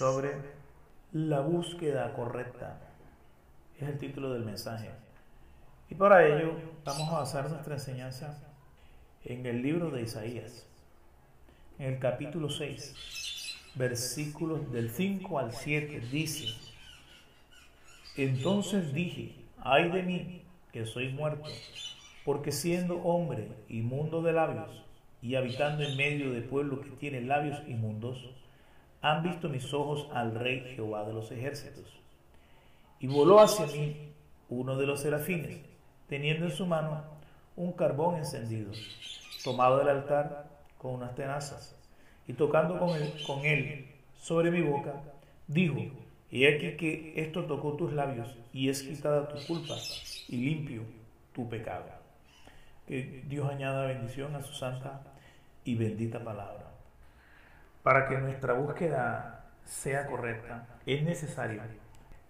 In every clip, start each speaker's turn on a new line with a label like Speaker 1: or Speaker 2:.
Speaker 1: sobre la búsqueda correcta. Es el título del mensaje. Y para ello vamos a basar nuestra enseñanza en el libro de Isaías, en el capítulo 6, versículos del 5 al 7, dice, entonces dije, ay de mí, que soy muerto, porque siendo hombre inmundo de labios y habitando en medio de pueblo que tiene labios inmundos, han visto mis ojos al rey Jehová de los ejércitos. Y voló hacia mí uno de los serafines, teniendo en su mano un carbón encendido, tomado del altar con unas tenazas, y tocando con él, sobre mi boca, dijo, y aquí que esto tocó tus labios, y es quitada tu culpa, y limpio tu pecado. Que Dios añada bendición a su santa y bendita palabra. Para que nuestra búsqueda sea correcta, es necesario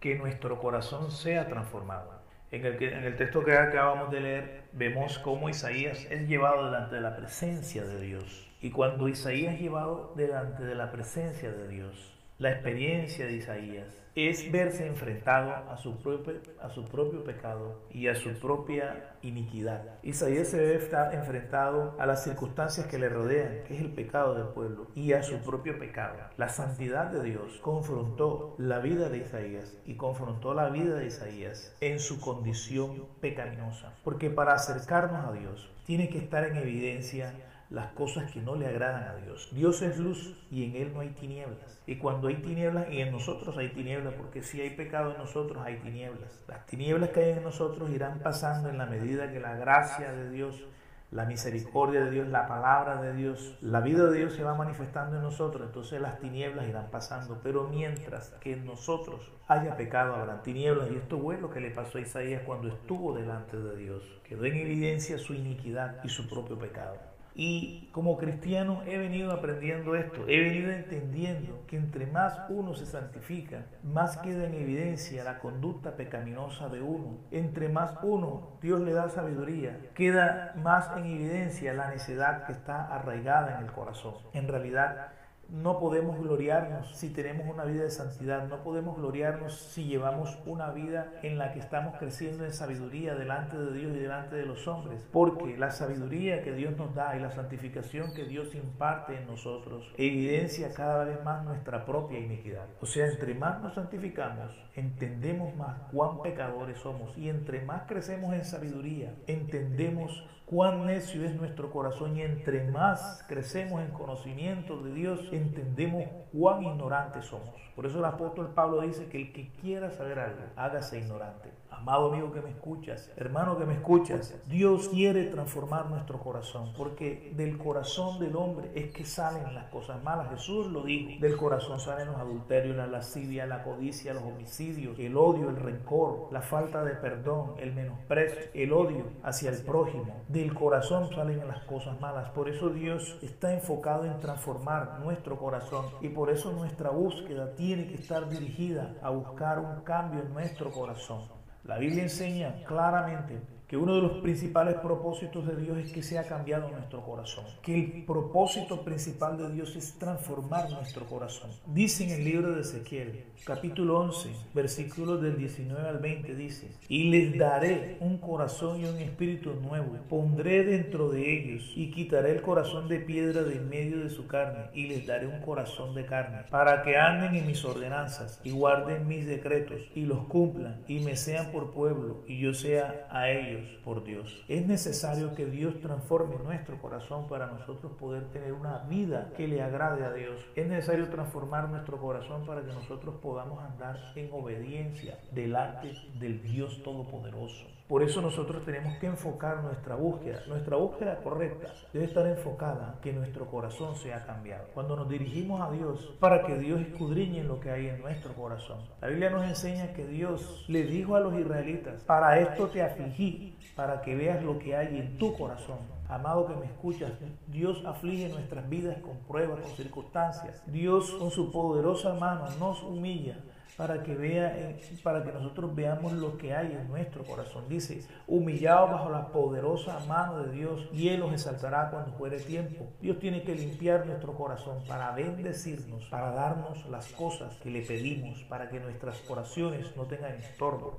Speaker 1: que nuestro corazón sea transformado. En el, el texto que acabamos de leer, vemos cómo Isaías es llevado delante de la presencia de Dios. Y cuando Isaías es llevado delante de la presencia de Dios, la experiencia de Isaías es verse enfrentado a su, propio, a su propio pecado y a su propia iniquidad. Isaías se ve estar enfrentado a las circunstancias que le rodean, que es el pecado del pueblo, y a su propio pecado. La santidad de Dios confrontó la vida de Isaías y confrontó la vida de Isaías en su condición pecaminosa. Porque para acercarnos a Dios tiene que estar en evidencia las cosas que no le agradan a Dios. Dios es luz y en Él no hay tinieblas. Y cuando hay tinieblas, y en nosotros hay tinieblas, porque si hay pecado en nosotros hay tinieblas. Las tinieblas que hay en nosotros irán pasando en la medida que la gracia de Dios, la misericordia de Dios, la palabra de Dios, la vida de Dios se va manifestando en nosotros. Entonces las tinieblas irán pasando. Pero mientras que en nosotros haya pecado, habrá tinieblas. Y esto fue lo que le pasó a Isaías cuando estuvo delante de Dios. Quedó en evidencia su iniquidad y su propio pecado. Y como cristiano he venido aprendiendo esto, he venido entendiendo que entre más uno se santifica, más queda en evidencia la conducta pecaminosa de uno. Entre más uno Dios le da sabiduría, queda más en evidencia la necedad que está arraigada en el corazón. En realidad, no podemos gloriarnos si tenemos una vida de santidad, no podemos gloriarnos si llevamos una vida en la que estamos creciendo en sabiduría delante de Dios y delante de los hombres, porque la sabiduría que Dios nos da y la santificación que Dios imparte en nosotros evidencia cada vez más nuestra propia iniquidad. O sea, entre más nos santificamos, entendemos más cuán pecadores somos. Y entre más crecemos en sabiduría, entendemos cuán necio es nuestro corazón y entre más crecemos en conocimiento de Dios, entendemos cuán ignorantes somos. Por eso el apóstol Pablo dice que el que quiera saber algo, hágase ignorante. Amado amigo que me escuchas, hermano que me escuchas, Dios quiere transformar nuestro corazón, porque del corazón del hombre es que salen las cosas malas. Jesús lo dijo, del corazón salen los adulterios, la lascivia, la codicia, los homicidios, el odio, el rencor, la falta de perdón, el menosprecio, el odio hacia el prójimo. Del corazón salen las cosas malas. Por eso Dios está enfocado en transformar nuestro corazón y por eso nuestra búsqueda tiene que estar dirigida a buscar un cambio en nuestro corazón. La Biblia enseña claramente que uno de los principales propósitos de Dios es que sea cambiado nuestro corazón, que el propósito principal de Dios es transformar nuestro corazón. Dice en el libro de Ezequiel, capítulo 11, versículos del 19 al 20, dice, y les daré un corazón y un espíritu nuevo, pondré dentro de ellos y quitaré el corazón de piedra de en medio de su carne y les daré un corazón de carne, para que anden en mis ordenanzas y guarden mis decretos y los cumplan y me sean por pueblo y yo sea a ellos por Dios. Es necesario que Dios transforme nuestro corazón para nosotros poder tener una vida que le agrade a Dios. Es necesario transformar nuestro corazón para que nosotros podamos andar en obediencia delante del Dios Todopoderoso. Por eso nosotros tenemos que enfocar nuestra búsqueda. Nuestra búsqueda correcta debe estar enfocada que nuestro corazón sea cambiado. Cuando nos dirigimos a Dios para que Dios escudriñe lo que hay en nuestro corazón. La Biblia nos enseña que Dios le dijo a los israelitas, para esto te afligí, para que veas lo que hay en tu corazón. Amado que me escuchas, Dios aflige nuestras vidas con pruebas, con circunstancias. Dios con su poderosa mano nos humilla para que vea, para que nosotros veamos lo que hay en nuestro corazón. Dice, humillado bajo la poderosa mano de Dios, y Él los exaltará cuando fuere tiempo. Dios tiene que limpiar nuestro corazón para bendecirnos, para darnos las cosas que le pedimos, para que nuestras oraciones no tengan estorbo.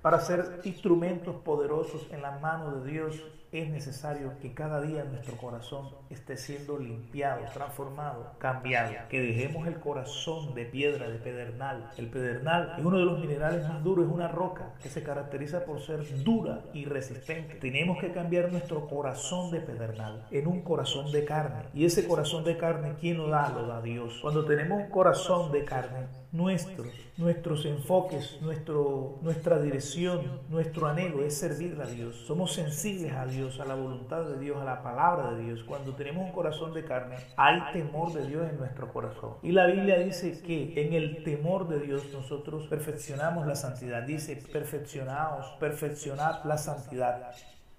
Speaker 1: Para ser instrumentos poderosos en la mano de Dios es necesario que cada día nuestro corazón esté siendo limpiado, transformado, cambiado. Que dejemos el corazón de piedra, de pedernal. El pedernal es uno de los minerales más duros, es una roca que se caracteriza por ser dura y resistente. Tenemos que cambiar nuestro corazón de pedernal en un corazón de carne. Y ese corazón de carne, ¿quién lo da? Lo da Dios. Cuando tenemos un corazón de carne, nuestros, nuestros enfoques, nuestro, nuestra dirección, nuestro anhelo es servir a Dios. Somos sensibles a Dios, a la voluntad de Dios, a la palabra de Dios. Cuando tenemos un corazón de carne, hay temor de Dios en nuestro corazón. Y la Biblia dice que en el temor de Dios nosotros perfeccionamos la santidad. Dice, perfeccionaos, perfeccionad la santidad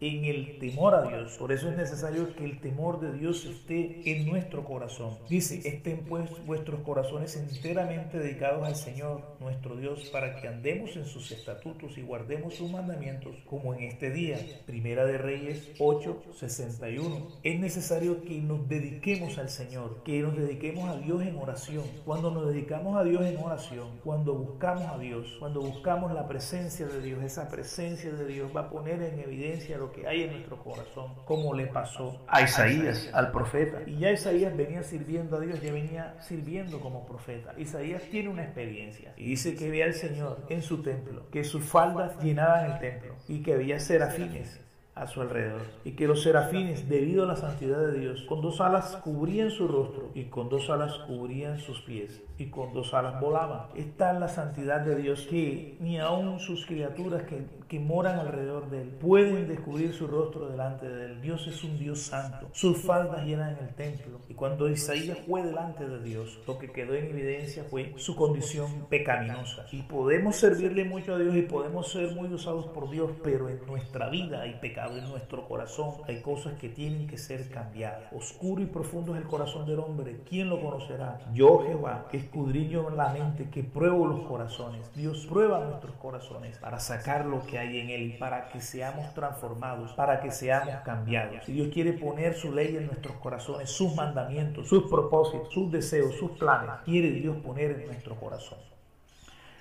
Speaker 1: en el temor a Dios. Por eso es necesario que el temor de Dios esté en nuestro corazón. Dice, estén pues vuestros corazones enteramente dedicados al Señor nuestro Dios para que andemos en sus estatutos y guardemos sus mandamientos como en este día. Primera de Reyes 8, 61. Es necesario que nos dediquemos al Señor, que nos dediquemos a Dios en oración. Cuando nos dedicamos a Dios en oración, cuando buscamos a Dios, cuando buscamos la presencia de Dios, esa presencia de Dios va a poner en evidencia que hay en nuestro corazón, como le pasó a Isaías, al profeta. Y ya Isaías venía sirviendo a Dios, ya venía sirviendo como profeta. Isaías tiene una experiencia y dice que veía al Señor en su templo, que sus faldas llenaban el templo y que había serafines a su alrededor, y que los serafines, debido a la santidad de Dios, con dos alas cubrían su rostro, y con dos alas cubrían sus pies, y con dos alas volaban. Esta es la santidad de Dios que ni aun sus criaturas que, que moran alrededor de Él pueden descubrir su rostro delante de Él. Dios es un Dios santo. Sus faldas llenan el templo. Y cuando Isaías fue delante de Dios, lo que quedó en evidencia fue su condición pecaminosa. Y podemos servirle mucho a Dios y podemos ser muy usados por Dios, pero en nuestra vida hay pecado, en nuestro corazón hay cosas que tienen que ser cambiadas. Oscuro y profundo es el corazón del hombre. ¿Quién lo conocerá? Yo, Jehová, que escudriño la mente, que pruebo los corazones. Dios prueba nuestros corazones para sacar lo que hay en él, para que seamos transformados, para que seamos cambiados. Si Dios quiere poner su ley en nuestros corazones, sus mandamientos, sus propósitos, sus deseos, sus planes, quiere Dios poner en nuestro corazón.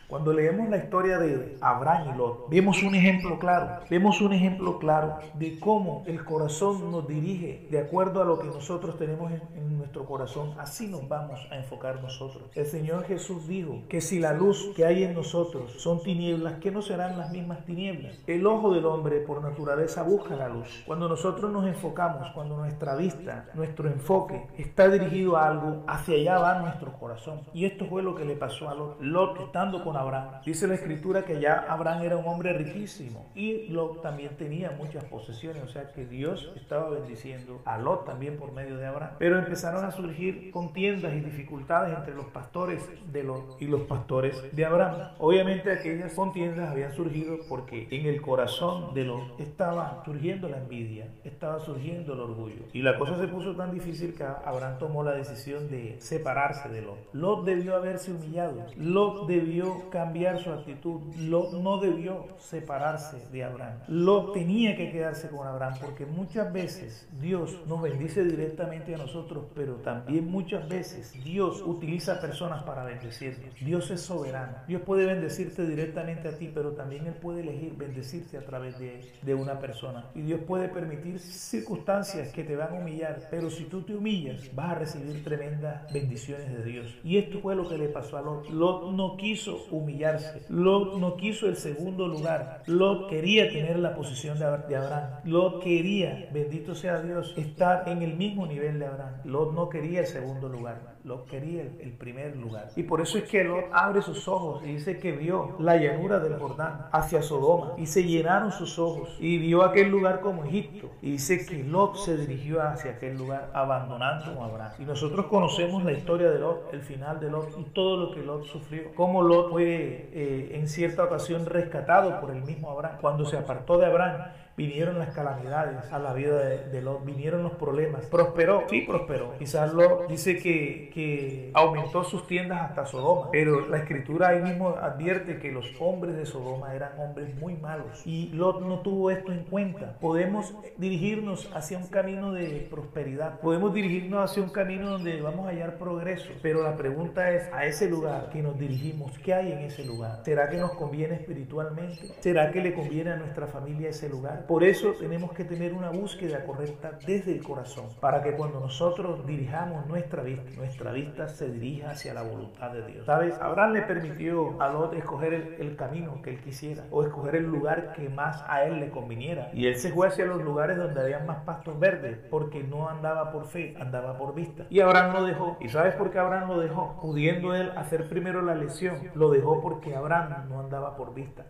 Speaker 1: Cuando leemos la historia de Abraham y Lot, vemos un ejemplo claro, vemos un ejemplo claro de cómo el corazón nos dirige de acuerdo a lo que nosotros tenemos en, nuestro corazón, así nos vamos a enfocar nosotros. El Señor Jesús dijo que si la luz que hay en nosotros son tinieblas, ¿qué no serán las mismas tinieblas? El ojo del hombre por naturaleza busca la luz. Cuando nosotros nos enfocamos, cuando nuestra vista, nuestro enfoque está dirigido a algo, hacia allá va nuestro corazón. Y esto fue lo que le pasó a Lot. Lot estando con Abraham. Dice la escritura que ya Abraham era un hombre riquísimo y Lot también tenía muchas posesiones, o sea que Dios estaba bendiciendo a Lot también por medio de Abraham. Pero empezaron a surgir contiendas y dificultades entre los pastores de Lot y los pastores de Abraham. Obviamente aquellas contiendas habían surgido porque en el corazón de Lot estaba surgiendo la envidia, estaba surgiendo el orgullo. Y la cosa se puso tan difícil que Abraham tomó la decisión de separarse de Lot. Lot debió haberse humillado. Lot debió cambiar su actitud. Lot no debió separarse de Abraham. Lot tenía que quedarse con Abraham porque muchas veces Dios nos bendice directamente a nosotros, pero también muchas veces Dios utiliza personas para bendecirnos. Dios es soberano. Dios puede bendecirte directamente a ti, pero también Él puede elegir bendecirte a través de, de una persona. Y Dios puede permitir circunstancias que te van a humillar, pero si tú te humillas, vas a recibir tremendas bendiciones de Dios. Y esto fue lo que le pasó a Lot. Lot no quiso humillarse. Lot no quiso el segundo lugar. Lot quería tener la posición de Abraham. Lot quería, bendito sea Dios, estar en el mismo nivel de Abraham. Lot no quería el segundo lugar. Lot quería el, primer lugar. Y por eso es que Lot abre sus ojos y dice que vio la llanura del Jordán hacia Sodoma y se llenaron sus ojos y vio aquel lugar como Egipto. Y dice que Lot se dirigió hacia aquel lugar abandonando a Abraham. Y nosotros conocemos la historia de Lot, el final de Lot y todo lo que Lot sufrió. Cómo Lot fue eh, en cierta ocasión rescatado por el mismo Abraham. Cuando se apartó de Abraham, vinieron las calamidades a la vida de, Lot, vinieron los problemas. Prosperó, sí prosperó. Quizás Lot dice que, que aumentó sus tiendas hasta Sodoma, pero la escritura ahí mismo advierte que los hombres de Sodoma eran hombres muy malos y Lot no tuvo esto en cuenta. Podemos dirigirnos hacia un camino de prosperidad, podemos dirigirnos hacia un camino donde vamos a hallar progreso, pero la pregunta es, a ese lugar que nos dirigimos, ¿qué hay en ese lugar? ¿Será que nos conviene espiritualmente? ¿Será que le conviene a nuestra familia ese lugar? Por eso tenemos que tener una búsqueda correcta desde el corazón, para que cuando nosotros dirijamos nuestra vista, nuestra vista se dirija hacia la voluntad de Dios. ¿Sabes? Abraham le permitió a Lot escoger el, camino que él quisiera o escoger el lugar que más a él le conviniera. Y él se fue hacia los lugares donde había más pastos verdes, porque no andaba por fe, andaba por vista. Y Abraham lo dejó. ¿Y sabes por qué Abraham lo dejó? Pudiendo él hacer primero la lesión, lo dejó porque Abraham no andaba por vista,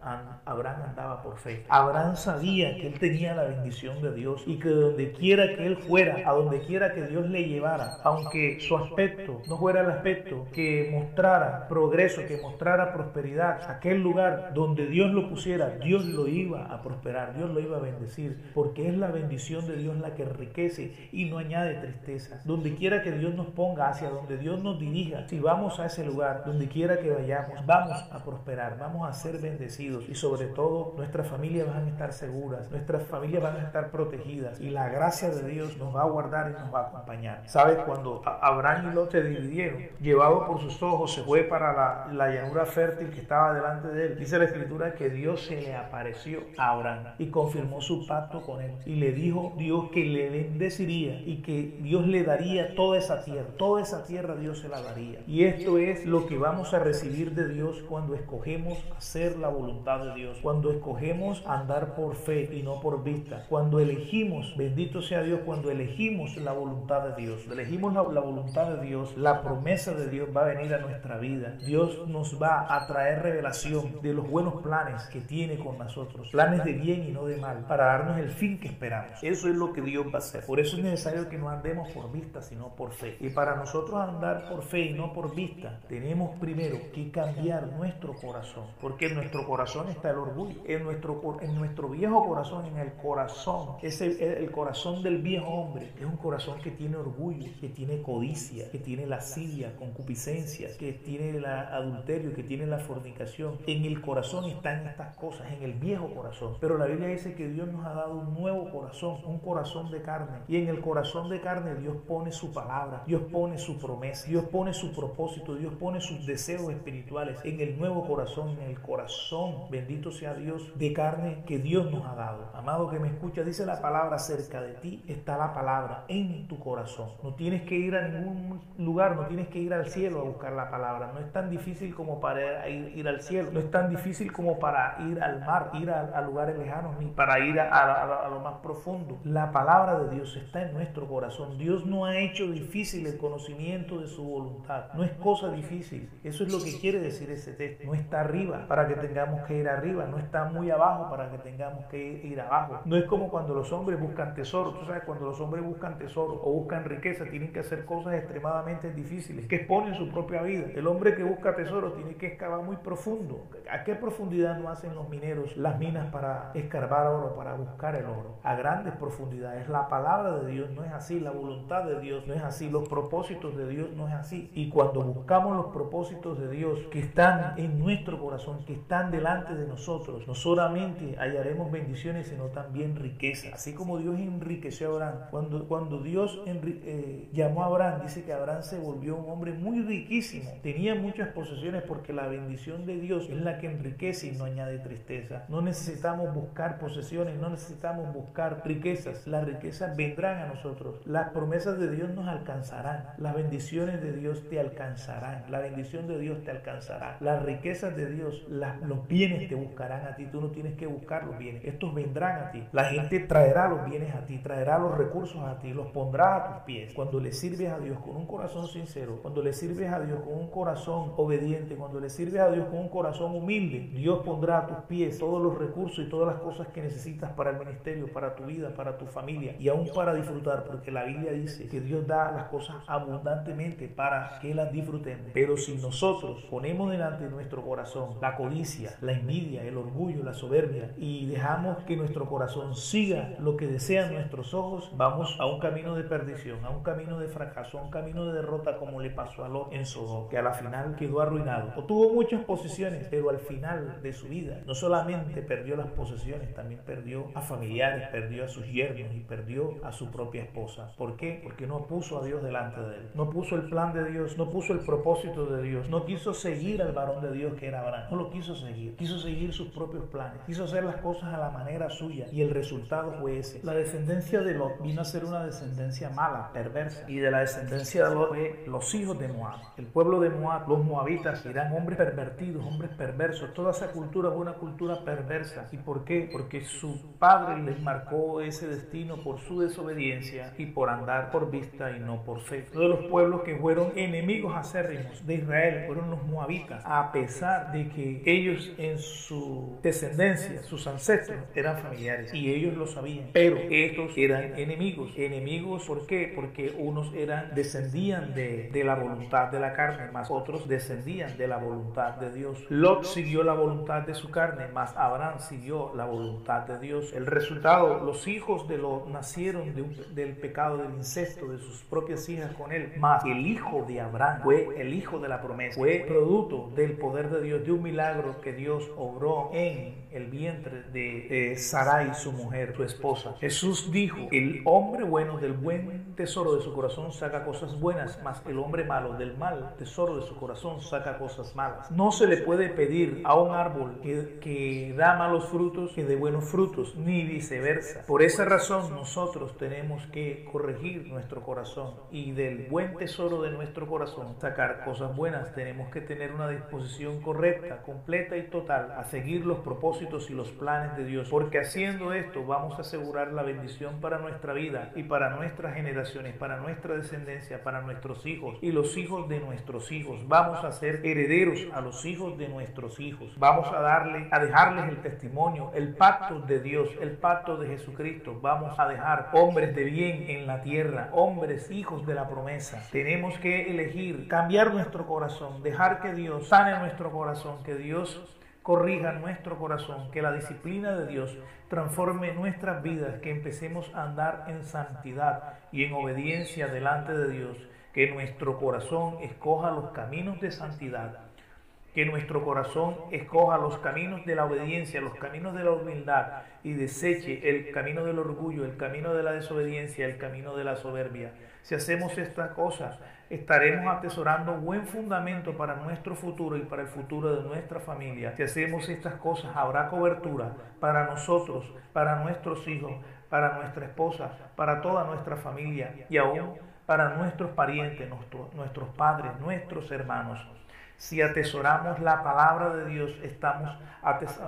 Speaker 1: Abraham andaba por fe. Abraham sabía que él tenía la bendición de Dios y que donde quiera que él fuera, a donde quiera que Dios le llevara, aunque su aspecto no fuera el aspecto que mostrara progreso, que mostrara prosperidad, aquel lugar donde Dios lo pusiera, Dios lo iba a prosperar, Dios lo iba a bendecir, porque es la bendición de Dios la que enriquece y no añade tristeza. Donde quiera que Dios nos ponga, hacia donde Dios nos dirija, si vamos a ese lugar, donde quiera que vayamos, vamos a prosperar, vamos a ser bendecidos y sobre todo nuestras familias van a estar seguras, nuestras familias van a estar protegidas y la gracia de Dios nos va a guardar y nos va a acompañar. ¿Sabes? Cuando Abraham y Lot se dividieron, llevado por sus ojos, se fue para la, la llanura fértil que estaba delante de él. Dice la escritura que Dios se le apareció a Abraham y confirmó su pacto con él. Y le dijo Dios que le bendeciría y que Dios le daría toda esa tierra. Toda esa tierra Dios se la daría. Y esto es lo que vamos a recibir de Dios cuando escogemos hacer la voluntad de Dios. Cuando escogemos andar por fe y no por vista. Cuando elegimos, bendito sea Dios, cuando elegimos la voluntad de Dios. Elegimos la, voluntad de Dios. La promesa de Dios va a venir a nuestra vida. Dios nos va a traer revelación de los buenos planes que tiene con nosotros, planes de bien y no de mal, para darnos el fin que esperamos. Eso es lo que Dios va a hacer. Por eso es necesario que no andemos por vista, sino por fe. Y para nosotros andar por fe y no por vista, tenemos primero que cambiar nuestro corazón, porque en nuestro corazón está el orgullo, en nuestro, en nuestro viejo corazón, en el corazón, es el, corazón del viejo hombre, es un corazón que tiene orgullo, que tiene codicia, que tiene lascivia, concupiscencia, que tiene el adulterio, que tiene la fornicación. En el corazón están estas cosas, en el viejo corazón. Pero la Biblia dice que Dios nos ha dado un nuevo corazón, un corazón de carne. Y en el corazón de carne Dios pone su palabra, Dios pone su promesa, Dios pone su propósito, Dios pone sus deseos espirituales en el nuevo corazón, en el corazón, bendito sea Dios, de carne que Dios nos ha dado. Amado que me escucha, dice la palabra cerca de ti, está la palabra en tu corazón. No tienes que ir a ningún lugar, no tienes que ir al cielo a buscar la palabra. No es tan difícil como para ir, al cielo, no es tan difícil como para ir al mar, ir a, lugares lejanos, ni para ir a, lo más profundo. La palabra de Dios está en nuestro corazón. Dios no ha hecho difícil el conocimiento de su voluntad. No es cosa difícil. Eso es lo que quiere decir ese texto. No está arriba para que tengamos que ir arriba. No está muy abajo para que tengamos que ir abajo. No es como cuando los hombres buscan tesoro. Tú sabes, cuando los hombres buscan tesoro o buscan riqueza, tienen que hacer cosas extremadamente difíciles que exponen su propia vida. El hombre que busca tesoro tiene que excavar muy profundo. ¿A qué profundidad no hacen los mineros las minas para escarbar oro, para buscar el oro? A grandes profundidades. La palabra de Dios no es así, la voluntad de Dios no es así, los propósitos de Dios no es así. Y cuando buscamos los propósitos de Dios que están en nuestro corazón, que están delante de nosotros, no solamente hallaremos bendiciones, sino también riqueza. Así como Dios enriqueció a Abraham. Cuando, cuando Dios eh, llamó a Abraham, dice que Abraham se volvió un hombre muy riquísimo. Tenía muchas posesiones porque la bendición de Dios es la que enriquece y no añade tristeza. No necesitamos buscar posesiones, no necesitamos buscar riquezas. Las riquezas vendrán a nosotros. Las promesas de Dios nos alcanzarán. Las bendiciones de Dios te alcanzarán. La bendición de Dios te alcanzará. Las riquezas de Dios, los bienes te buscarán a ti. Tú no tienes que buscar los bienes. Estos vendrán a ti. La gente traerá los bienes a ti, traerá los recursos a ti, los pondrá a tus pies. Cuando le sirves a Dios con un corazón sincero, cuando le sirves a Dios con un corazón obediente, cuando le sirves a Dios con un corazón humilde, Dios pondrá a tus pies todos los recursos y todas las cosas que necesitas para el ministerio, para tu vida, para tu familia y aún para disfrutar, porque la Biblia dice que Dios da las cosas abundantemente para que las disfrutemos. Pero si nosotros ponemos delante de nuestro corazón la codicia, la envidia, el orgullo, la soberbia y dejamos que que nuestro corazón siga lo que desean nuestros ojos, vamos a un camino de perdición, a un camino de fracaso, a un camino de derrota como le pasó a Lot en Sodom, que a la final quedó arruinado. O tuvo muchas posesiones, pero al final de su vida no solamente perdió las posesiones, también perdió a familiares, perdió a sus yernos y perdió a su propia esposa. ¿Por qué? Porque no puso a Dios delante de él. No puso el plan de Dios, no puso el propósito de Dios, no quiso seguir al varón de Dios que era Abraham. No lo quiso seguir, quiso seguir sus propios planes, quiso hacer las cosas a la manera suya y el resultado fue ese. La descendencia de Lot vino a ser una descendencia mala, perversa, y de la descendencia de Lot fue los hijos de Moab. El pueblo de Moab, los moabitas, eran hombres pervertidos, hombres perversos. Toda esa cultura fue una cultura perversa. ¿Y por qué? Porque su padre les marcó ese destino por su desobediencia y por andar por vista y no por fe. Todos los pueblos que fueron enemigos acérrimos de Israel fueron los moabitas, a pesar de que ellos en su descendencia, sus ancestros, eran familiares y ellos lo sabían. Pero estos eran enemigos. Enemigos, ¿por qué? Porque unos eran, descendían de, de la voluntad de la carne, más otros descendían de la voluntad de Dios. Lot siguió la voluntad de su carne, más Abraham siguió la voluntad de Dios. El resultado, los hijos de Lot nacieron del pecado del incesto de sus propias hijas con él, más el hijo de Abraham fue el hijo de la promesa, fue producto del poder de Dios, de un milagro que Dios obró en el vientre de Sarai, su mujer, su esposa. Jesús dijo, el hombre bueno del buen tesoro de su corazón saca cosas buenas, más el hombre malo del mal tesoro de su corazón saca cosas malas. No se le puede pedir a un árbol que, que da malos frutos que de buenos frutos, ni viceversa. Por esa razón nosotros tenemos que corregir nuestro corazón y del buen tesoro de nuestro corazón sacar cosas buenas. Tenemos que tener una disposición correcta, completa y total a seguir los propósitos y los planes de Dios, porque haciendo esto vamos a asegurar la bendición para nuestra vida y para nuestras generaciones, para nuestra descendencia, para nuestros hijos y los hijos de nuestros hijos. Vamos a ser herederos a los hijos de nuestros hijos. Vamos a darle, a dejarles el testimonio, el pacto de Dios, el pacto de Jesucristo. Vamos a dejar hombres de bien en la tierra, hombres hijos de la promesa. Tenemos que elegir cambiar nuestro corazón, dejar que Dios sane nuestro corazón, que Dios corrija nuestro corazón, que la disciplina de Dios transforme nuestras vidas, que empecemos a andar en santidad y en obediencia delante de Dios, que nuestro corazón escoja los caminos de santidad, que nuestro corazón escoja los caminos de la obediencia, los caminos de la humildad y deseche el camino del orgullo, el camino de la desobediencia, el camino de la soberbia. Si hacemos estas cosas, estaremos atesorando buen fundamento para nuestro futuro y para el futuro de nuestra familia. Si hacemos estas cosas, habrá cobertura para nosotros, para nuestros hijos, para nuestra esposa, para toda nuestra familia y aún para nuestros parientes, nuestros padres, nuestros hermanos. Si atesoramos la palabra de Dios, estamos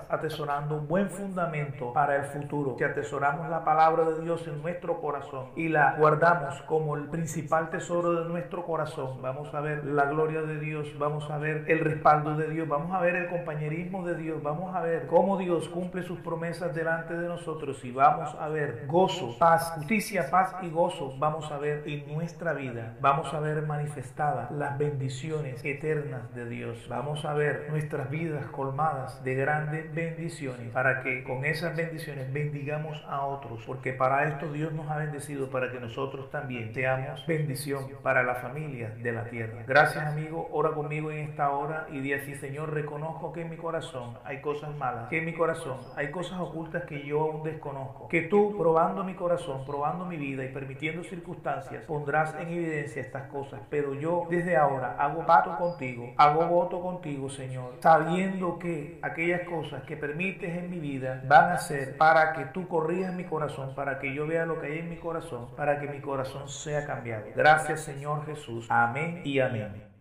Speaker 1: atesorando un buen fundamento para el futuro. Si atesoramos la palabra de Dios en nuestro corazón y la guardamos como el principal tesoro de nuestro corazón, vamos a ver la gloria de Dios, vamos a ver el respaldo de Dios, vamos a ver el compañerismo de Dios, vamos a ver cómo Dios cumple sus promesas delante de nosotros y vamos a ver gozo, paz, justicia, paz y gozo. Vamos a ver en nuestra vida, vamos a ver manifestadas las bendiciones eternas de Dios. Vamos a ver nuestras vidas colmadas de grandes bendiciones para que con esas bendiciones bendigamos a otros, porque para esto Dios nos ha bendecido para que nosotros también seamos bendición para la familia de la tierra. Gracias amigo, ora conmigo en esta hora y di así, Señor, reconozco que en mi corazón hay cosas malas, que en mi corazón hay cosas ocultas que yo aún desconozco, que tú probando mi corazón, probando mi vida y permitiendo circunstancias, pondrás en evidencia estas cosas, pero yo desde ahora hago pacto contigo, hago voto contigo, Señor, sabiendo que aquellas cosas que permites en mi vida van a ser para que tú corrijas mi corazón, para que yo vea lo que hay en mi corazón, para que mi corazón sea cambiado. Gracias, Señor Jesús. Amén y amén.